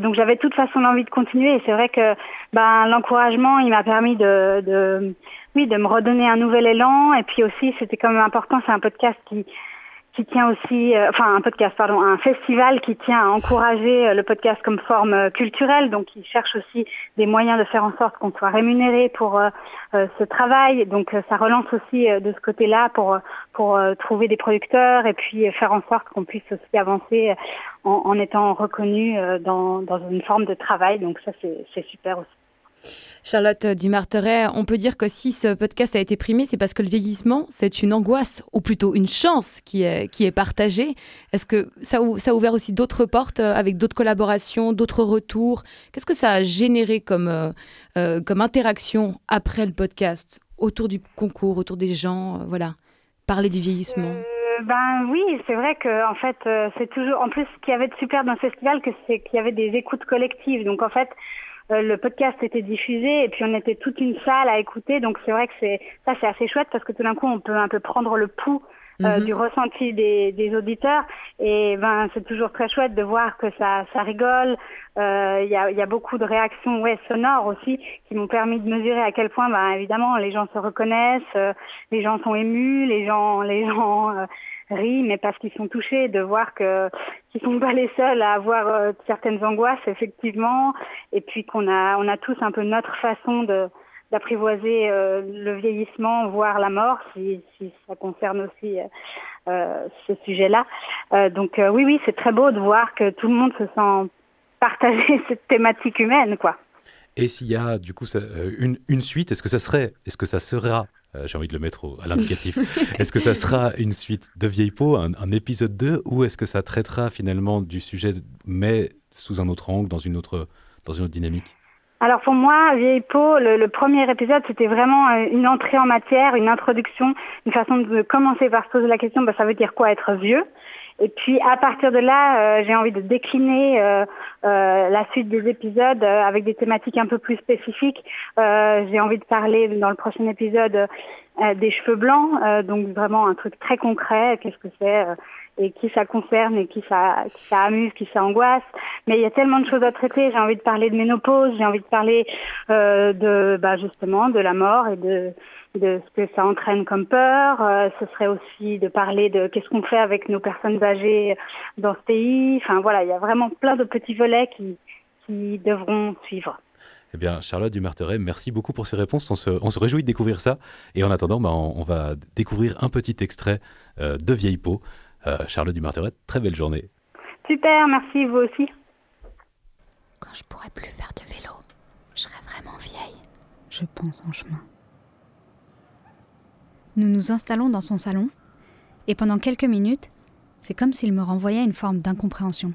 donc j'avais de toute façon l'envie de continuer et c'est vrai que ben l'encouragement, il m'a permis de, de, oui, de me redonner un nouvel élan et puis aussi c'était quand même important, c'est un podcast qui qui tient aussi, euh, enfin un podcast, pardon, un festival qui tient à encourager euh, le podcast comme forme euh, culturelle, donc qui cherche aussi des moyens de faire en sorte qu'on soit rémunéré pour ce travail. Donc ça relance aussi de ce côté-là pour pour trouver des producteurs et puis faire en sorte qu'on puisse aussi avancer en, en étant reconnu dans, dans une forme de travail. Donc ça c'est super aussi. Charlotte Dumarteret, on peut dire que si ce podcast a été primé, c'est parce que le vieillissement, c'est une angoisse, ou plutôt une chance qui est, qui est partagée. Est-ce que ça, a ouvert aussi d'autres portes euh, avec d'autres collaborations, d'autres retours? Qu'est-ce que ça a généré comme, euh, euh, comme interaction après le podcast, autour du concours, autour des gens Voilà, parler du vieillissement? Ben oui, c'est vrai que en fait, c'est toujours. En plus, ce qu'il y avait de super dans ce festival, c'est qu'il y avait des écoutes collectives. Donc en fait, le podcast était diffusé et puis on était toute une salle à écouter. Donc c'est vrai que c'est ça c'est assez chouette parce que tout d'un coup on peut un peu prendre le pouls euh, mhm. du ressenti des, des auditeurs et ben c'est toujours très chouette de voir que ça ça rigole. Euh, il y, a, y a beaucoup de réactions ouais sonores aussi qui m'ont permis de mesurer à quel point ben évidemment les gens se reconnaissent, les gens sont émus, les gens les gens rient, mais parce qu'ils sont touchés de voir que qu'ils sont pas les seuls à avoir euh, certaines angoisses effectivement, et puis qu'on a on a tous un peu notre façon de d'apprivoiser euh, le vieillissement, voire la mort, si, si ça concerne aussi euh, ce sujet-là. donc oui, oui, c'est très beau de voir que tout le monde se sent partager cette thématique humaine, quoi. Et s'il y a du coup une, une suite, est-ce que ça serait, est-ce que ça sera euh, j'ai envie de le mettre à l'indicatif. est-ce que ça sera une suite de Vieille Peau, un, épisode 2, ou est-ce que ça traitera finalement du sujet, mais sous un autre angle, dans une autre, dans une autre dynamique? Alors pour moi, Vieille Peau, le, premier épisode, c'était vraiment euh, une entrée en matière, une introduction, une façon de commencer par se poser la question, bah, ça veut dire quoi être vieux? Et puis à partir de là, euh, j'ai envie de décliner euh, euh, la suite des épisodes avec des thématiques un peu plus spécifiques. j'ai envie de parler dans le prochain épisode des cheveux blancs, donc vraiment un truc très concret. Qu'est-ce que c'est et qui ça concerne et qui ça, qui ça amuse, qui ça angoisse. Mais il y a tellement de choses à traiter. J'ai envie de parler de ménopause, j'ai envie de parler euh, de, bah, justement, de la mort et de, de ce que ça entraîne comme peur. Euh, ce serait aussi de parler de qu'est-ce qu'on fait avec nos personnes âgées dans ce pays. Enfin voilà, il y a vraiment plein de petits volets qui, qui devront suivre. Eh bien, Charlotte Dumarteret, merci beaucoup pour ces réponses. On se, on se réjouit de découvrir ça. Et en attendant, bah, on, va découvrir un petit extrait euh, de Vieille Peau. Euh, Charlotte Dumarteret, très belle journée. Super, merci, vous aussi. Quand je pourrai plus faire de vélo, je serai vraiment vieille. Je pense en chemin. Nous nous installons dans son salon, et pendant quelques minutes, c'est comme s'il me renvoyait une forme d'incompréhension.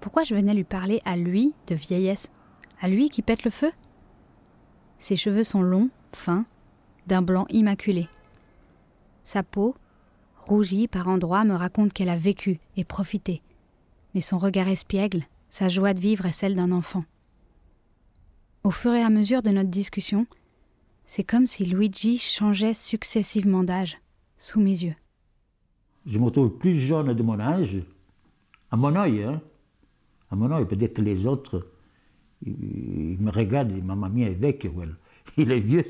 Pourquoi je venais lui parler à lui de vieillesse? À lui qui pète le feu? Ses cheveux sont longs, fins, d'un blanc immaculé. Sa peau, rougie par endroits, me raconte qu'elle a vécu et profité. Mais son regard espiègle, sa joie de vivre est celle d'un enfant. Au fur et à mesure de notre discussion, c'est comme si Luigi changeait successivement d'âge, sous mes yeux. Je me trouve plus jeune de mon âge, à mon œil, hein. À mon œil, peut-être les autres, ils, me regardent, ma mamie est vecchio, il est vieux.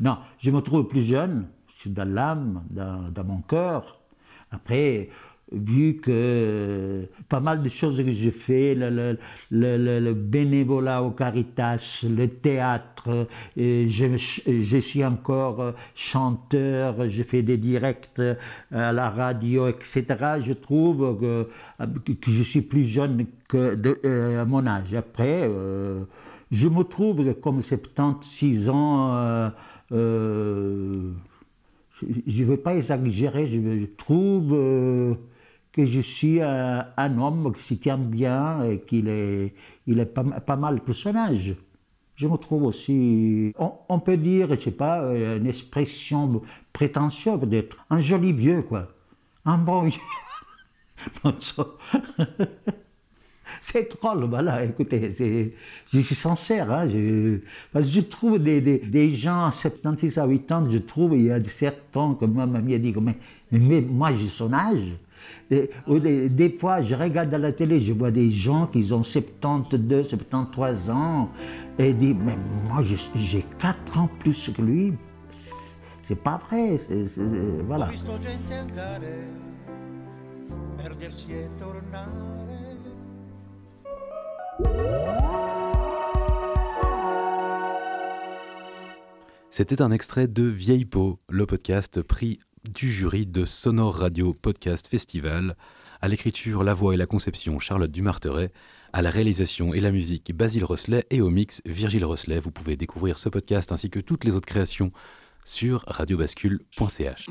Non, je me trouve plus jeune, dans l'âme, dans, mon cœur. Après, vu que pas mal de choses que j'ai fait, le, le, le, bénévolat au Caritas, le théâtre, et je, je, suis encore chanteur, j'ai fait des directs à la radio, etc. Je trouve que, je suis plus jeune que euh, à mon âge. Après, euh, je me trouve comme 76 ans. Euh, euh je ne veux pas exagérer, je, trouve euh, que je suis un, homme qui s'y tient bien et qu'il est, il est pas, pas, mal personnage. Je me trouve aussi, on, peut dire, je sais pas, euh, une expression prétentieuse d'être un joli vieux, quoi. Un bon vieux. C'est drôle, voilà, écoutez, je suis sincère, hein, je, parce que je trouve des, des, gens à 76 à 80, je trouve, il y a certains, comme ma mamie a dit, mais, mais moi j'ai son âge. Des, des, fois, je regarde à la télé, je vois des gens qui ont 72, 73 ans, et disent, mais moi j'ai 4 ans plus que lui. C'est pas vrai, c'est, voilà. C'était un extrait de Vieille Peau, le podcast prix du jury de Sonore Radio Podcast Festival. À l'écriture, la voix et la conception, Charlotte Dumarteret. À la réalisation et la musique, Basile Rosselet. Et au mix, Virgile Rosselet. Vous pouvez découvrir ce podcast ainsi que toutes les autres créations sur radiobascule.ch.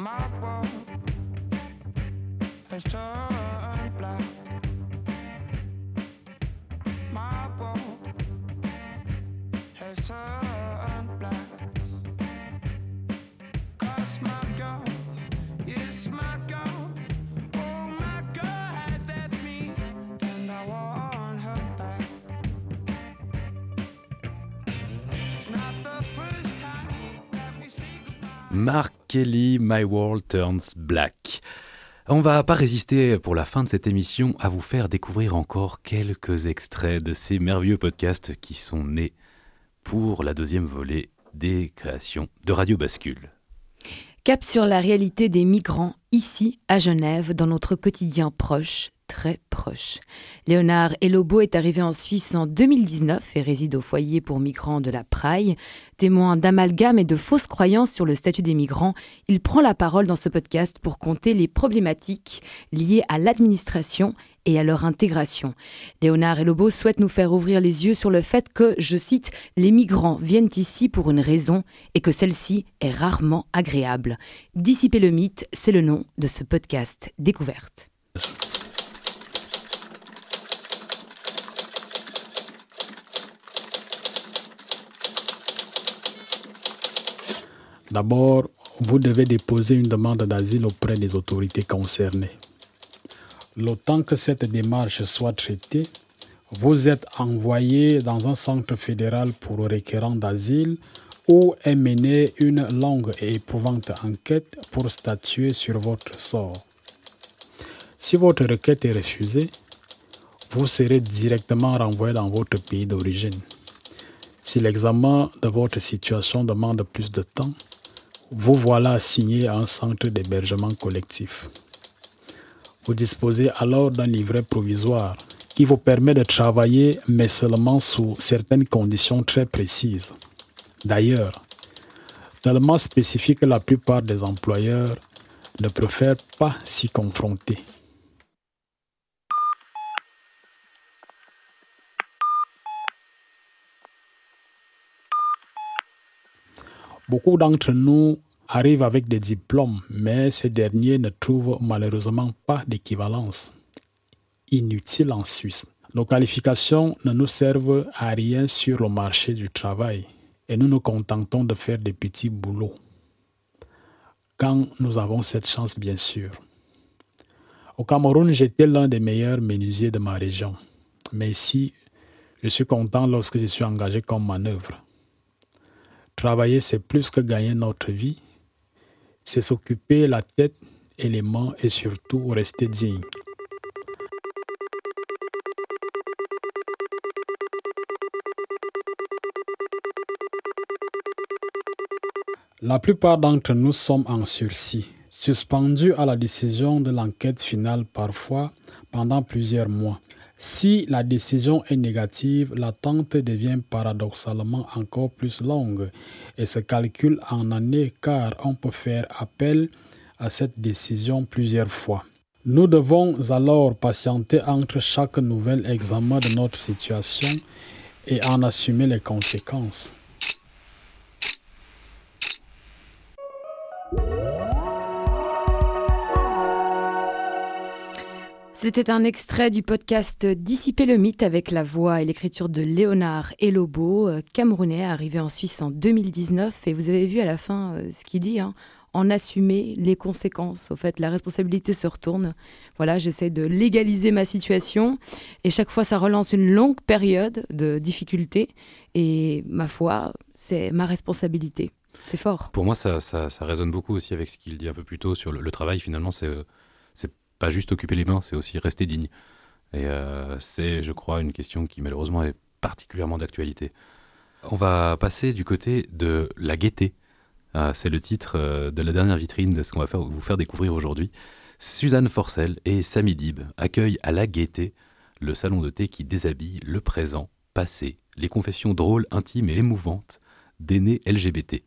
Mark Kelly, My World Turns Black. On va pas résister pour la fin de cette émission à vous faire découvrir encore quelques extraits de ces merveilleux podcasts qui sont nés pour la deuxième volée des créations de Radio Bascule. Cap sur la réalité des migrants ici à Genève dans notre quotidien proche très proche. Léonard Elobo est arrivé en Suisse en 2019 et réside au foyer pour migrants de la Praille. Témoin d'amalgame et de fausses croyances sur le statut des migrants, il prend la parole dans ce podcast pour compter les problématiques liées à l'administration et à leur intégration. Léonard Elobo souhaite nous faire ouvrir les yeux sur le fait que, je cite, les migrants viennent ici pour une raison et que celle-ci est rarement agréable. Dissiper le mythe, c'est le nom de ce podcast Découverte. D'abord, vous devez déposer une demande d'asile auprès des autorités concernées. Le temps que cette démarche soit traitée, vous êtes envoyé dans un centre fédéral pour requérants d'asile où est menée une longue et éprouvante enquête pour statuer sur votre sort. Si votre requête est refusée, vous serez directement renvoyé dans votre pays d'origine. Si l'examen de votre situation demande plus de temps, vous voilà assigné à un centre d'hébergement collectif. Vous disposez alors d'un livret provisoire qui vous permet de travailler, mais seulement sous certaines conditions très précises. D'ailleurs, tellement spécifique que la plupart des employeurs ne préfèrent pas s'y confronter. Beaucoup d'entre nous arrivent avec des diplômes, mais ces derniers ne trouvent malheureusement pas d'équivalence. Inutile en Suisse. Nos qualifications ne nous servent à rien sur le marché du travail et nous nous contentons de faire des petits boulots. Quand nous avons cette chance, bien sûr. Au Cameroun, j'étais l'un des meilleurs menuisiers de ma région. Mais ici, je suis content lorsque je suis engagé comme manœuvre. Travailler, c'est plus que gagner notre vie. C'est s'occuper la tête et les mains et surtout rester digne. La plupart d'entre nous sommes en sursis, suspendus à la décision de l'enquête finale parfois pendant plusieurs mois. Si la décision est négative, l'attente devient paradoxalement encore plus longue et se calcule en années car on peut faire appel à cette décision plusieurs fois. Nous devons alors patienter entre chaque nouvel examen de notre situation et en assumer les conséquences. C'était un extrait du podcast Dissiper le mythe avec la voix et l'écriture de Léonard Elobo, euh, camerounais, arrivé en Suisse en 2019. Et vous avez vu à la fin euh, ce qu'il dit, hein, en assumer les conséquences. Au fait, la responsabilité se retourne. Voilà, j'essaie de légaliser ma situation et chaque fois, ça relance une longue période de difficulté. Et ma foi, c'est ma responsabilité. C'est fort. Pour moi, ça, résonne beaucoup aussi avec ce qu'il dit un peu plus tôt sur le, travail. Finalement, c'est pas juste occuper les mains, c'est aussi rester digne. Et euh, c'est, je crois, une question qui malheureusement est particulièrement d'actualité. On va passer du côté de la gaieté. Ah, c'est le titre euh, de la dernière vitrine de ce qu'on va vous faire découvrir aujourd'hui. Suzanne Forcel et Samy Dib accueillent à la gaieté le salon de thé qui déshabille le présent, passé, les confessions drôles, intimes et émouvantes d'aînés LGBT.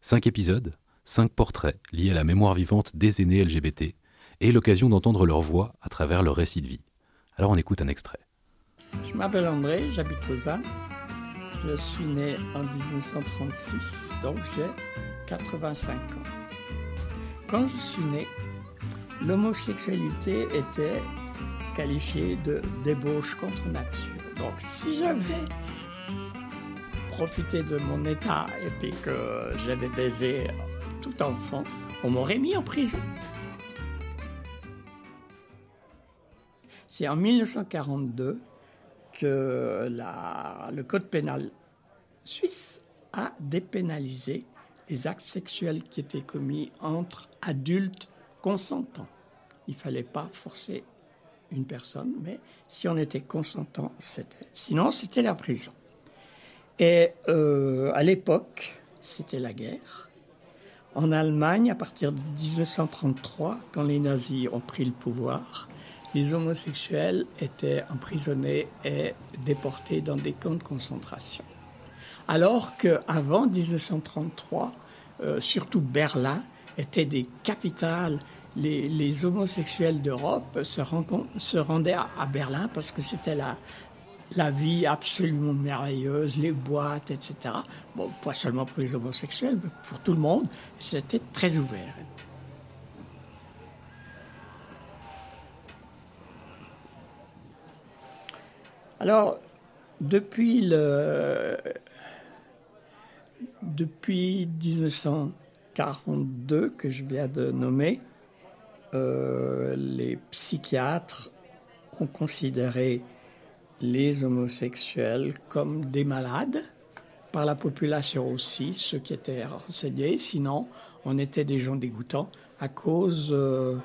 Cinq épisodes, cinq portraits liés à la mémoire vivante des aînés LGBT, et l'occasion d'entendre leur voix à travers leur récit de vie. Alors on écoute un extrait. Je m'appelle André, j'habite Lausanne. Je suis né en 1936, donc j'ai 85 ans. Quand je suis né, l'homosexualité était qualifiée de débauche contre nature. Donc si j'avais profité de mon état et puis que j'avais baisé tout enfant, on m'aurait mis en prison. C'est en 1942 que le Code pénal suisse a dépénalisé les actes sexuels qui étaient commis entre adultes consentants. Il ne fallait pas forcer une personne, mais si on était consentant, c'était. Sinon, c'était la prison. Et euh, à l'époque, c'était la guerre. En Allemagne, à partir de 1933, quand les nazis ont pris le pouvoir, les homosexuels étaient emprisonnés et déportés dans des camps de concentration. Alors qu'avant 1933, euh, surtout Berlin était des capitales. Les, homosexuels d'Europe se, rendaient à, Berlin parce que c'était la, la vie absolument merveilleuse, les boîtes, etc. Bon, pas seulement pour les homosexuels, mais pour tout le monde. C'était très ouvert. Alors, depuis le depuis 1942 que je viens de nommer, euh, les psychiatres ont considéré les homosexuels comme des malades par la population aussi, ceux qui étaient renseignés. Sinon, on était des gens dégoûtants à cause euh,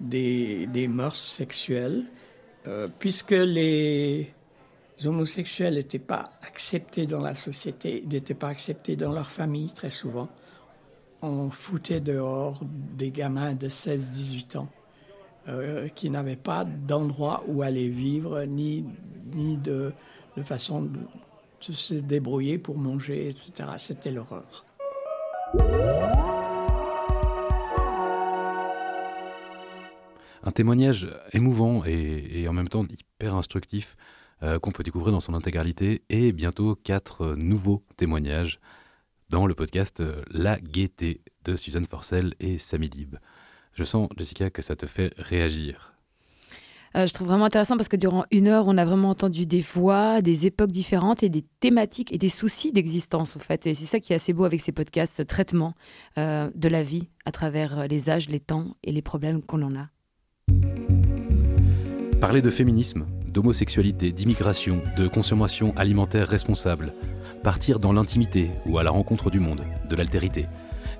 des, des, mœurs sexuelles, euh, puisque les homosexuels n'étaient pas acceptés dans la société, n'étaient pas acceptés dans leur famille très souvent. On foutait dehors des gamins de 16-18 ans euh, qui n'avaient pas d'endroit où aller vivre, ni, ni de, de façon de, se débrouiller pour manger, etc. C'était l'horreur. Un témoignage émouvant et, en même temps hyper instructif euh, qu'on peut découvrir dans son intégralité et bientôt quatre nouveaux témoignages dans le podcast La Gaieté de Suzanne Forcel et Samy Dib. Je sens, Jessica, que ça te fait réagir. Euh, je trouve vraiment intéressant parce que durant une heure, on a vraiment entendu des voix, des époques différentes et des thématiques et des soucis d'existence, en fait. Et c'est ça qui est assez beau avec ces podcasts, ce traitement euh, de la vie à travers les âges, les temps et les problèmes qu'on en a. Parler de féminisme, d'homosexualité, d'immigration, de consommation alimentaire responsable, partir dans l'intimité ou à la rencontre du monde, de l'altérité,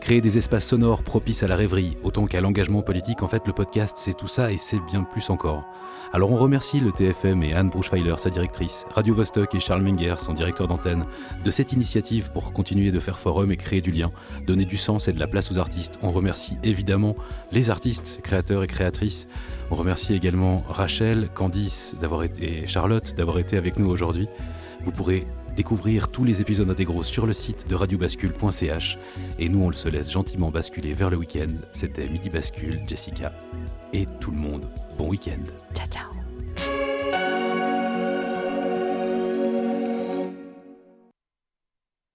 créer des espaces sonores propices à la rêverie autant qu'à l'engagement politique, en fait le podcast c'est tout ça et c'est bien plus encore. Alors on remercie le TFM et Anne Bruchweiler, sa directrice, Radio Vostok et Charles Menger, son directeur d'antenne, de cette initiative pour continuer de faire forum et créer du lien, donner du sens et de la place aux artistes. On remercie évidemment les artistes, créateurs et créatrices. On remercie également Rachel, Candice et Charlotte d'avoir été avec nous aujourd'hui. Vous pourrez découvrir tous les épisodes intégraux sur le site de radiobascule.ch et nous on se laisse gentiment basculer vers le week-end. C'était Midi Bascule, Jessica et tout le monde. Bon week-end. Ciao ciao.